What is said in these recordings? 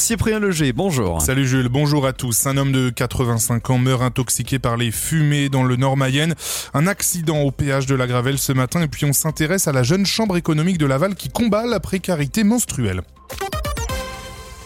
Cyprien Leger, bonjour. Salut Jules, bonjour à tous. Un homme de 85 ans meurt intoxiqué par les fumées dans le Nord Mayenne. Un accident au péage de la Gravelle ce matin et puis on s'intéresse à la jeune chambre économique de Laval qui combat la précarité menstruelle.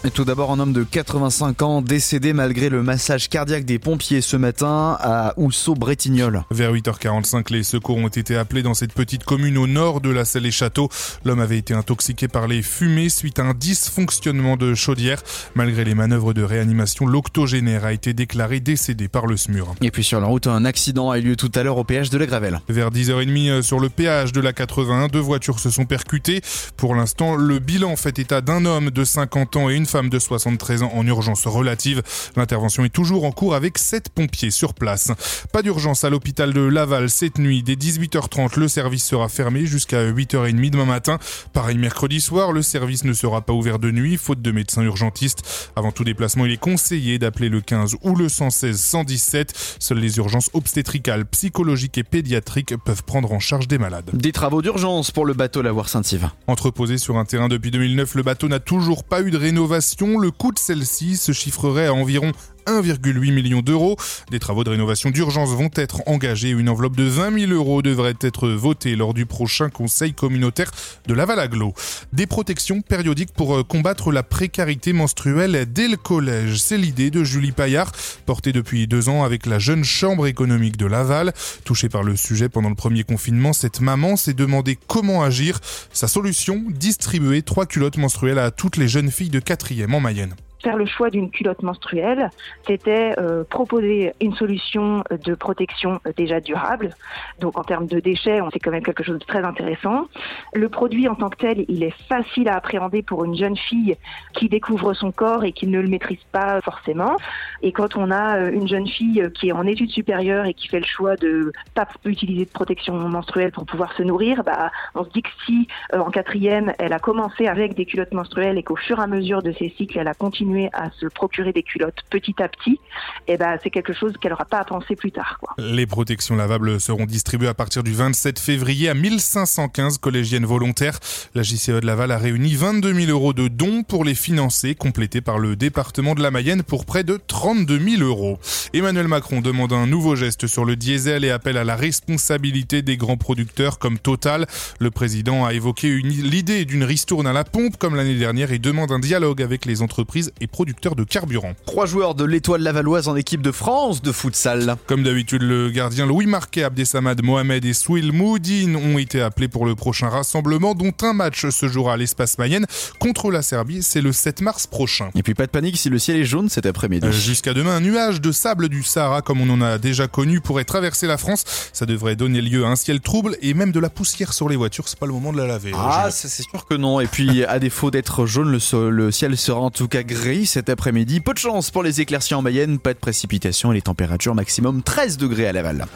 Et tout d'abord, un homme de 85 ans décédé malgré le massage cardiaque des pompiers ce matin à Housseau-Bretignolles. Vers 8h45, les secours ont été appelés dans cette petite commune au nord de la Selle et Château. L'homme avait été intoxiqué par les fumées suite à un dysfonctionnement de chaudière. Malgré les manœuvres de réanimation, l'octogénaire a été déclaré décédé par le SMUR. Et puis sur la route, un accident a eu lieu tout à l'heure au péage de la Gravelle. Vers 10h30 euh, sur le péage de la 81, deux voitures se sont percutées. Pour l'instant, le bilan fait état d'un homme de 50 ans et une femme de 73 ans en urgence relative. L'intervention est toujours en cours avec 7 pompiers sur place. Pas d'urgence à l'hôpital de Laval cette nuit. Dès 18h30, le service sera fermé jusqu'à 8h30 demain matin. Pareil mercredi soir, le service ne sera pas ouvert de nuit, faute de médecins urgentistes. Avant tout déplacement, il est conseillé d'appeler le 15 ou le 116 117. Seules les urgences obstétricales, psychologiques et pédiatriques peuvent prendre en charge des malades. Des travaux d'urgence pour le bateau Lavoir Saint-Yves. Entreposé sur un terrain depuis 2009, le bateau n'a toujours pas eu de rénovation le coût de celle-ci se chiffrerait à environ 1,8 million d'euros. Des travaux de rénovation d'urgence vont être engagés. Une enveloppe de 20 000 euros devrait être votée lors du prochain conseil communautaire de Laval-Aglo. Des protections périodiques pour euh, combattre la précarité menstruelle dès le collège. C'est l'idée de Julie Paillard, portée depuis deux ans avec la jeune chambre économique de Laval. Touchée par le sujet pendant le premier confinement, cette maman s'est demandé comment agir. Sa solution, distribuer trois culottes menstruelles à toutes les jeunes filles de quatrième en Mayenne faire le choix d'une culotte menstruelle, c'était euh, proposer une solution de protection euh, déjà durable. Donc en termes de déchets, on c'est quand même quelque chose de très intéressant. Le produit en tant que tel, il est facile à appréhender pour une jeune fille qui découvre son corps et qui ne le maîtrise pas forcément. Et quand on a euh, une jeune fille qui est en études supérieures et qui fait le choix de pas utiliser de protection menstruelle pour pouvoir se nourrir, bah, on se dit que si en quatrième, elle a commencé avec des culottes menstruelles et qu'au fur et à mesure de ses cycles, elle a continué à se procurer des culottes petit à petit, et eh ben c'est quelque chose qu'elle n'aura pas à penser plus tard. Les protections lavables seront distribuées à partir du 27 février à 1515 collégiennes volontaires. La JCE de Laval a réuni 22 000 euros de dons pour les financer, complétés par le département de la Mayenne pour près de 32 000 euros. Emmanuel Macron demande un nouveau geste sur le diesel et appelle à la responsabilité des grands producteurs comme Total. Le président a évoqué l'idée d'une ristourne à la pompe comme l'année dernière et demande un dialogue avec les entreprises producteur de carburant. Trois joueurs de l'étoile lavalloise en équipe de France de futsal. Comme d'habitude, le gardien Louis Marquet, Abdesamad Mohamed et Souil Moudine ont été appelés pour le prochain rassemblement dont un match se jouera à l'espace Mayenne contre la Serbie. C'est le 7 mars prochain. Et puis pas de panique si le ciel est jaune cet après-midi. Euh, jusqu'à demain, un nuage de sable du Sahara comme on en a déjà connu pourrait traverser la France. Ça devrait donner lieu à un ciel trouble et même de la poussière sur les voitures. C'est pas le moment de la laver. Ah, c'est sûr que non. Et puis à défaut d'être jaune, le, le ciel sera en tout cas gris cet après-midi. Peu de chance pour les éclaircies en Mayenne, pas de précipitation et les températures maximum 13 degrés à Laval.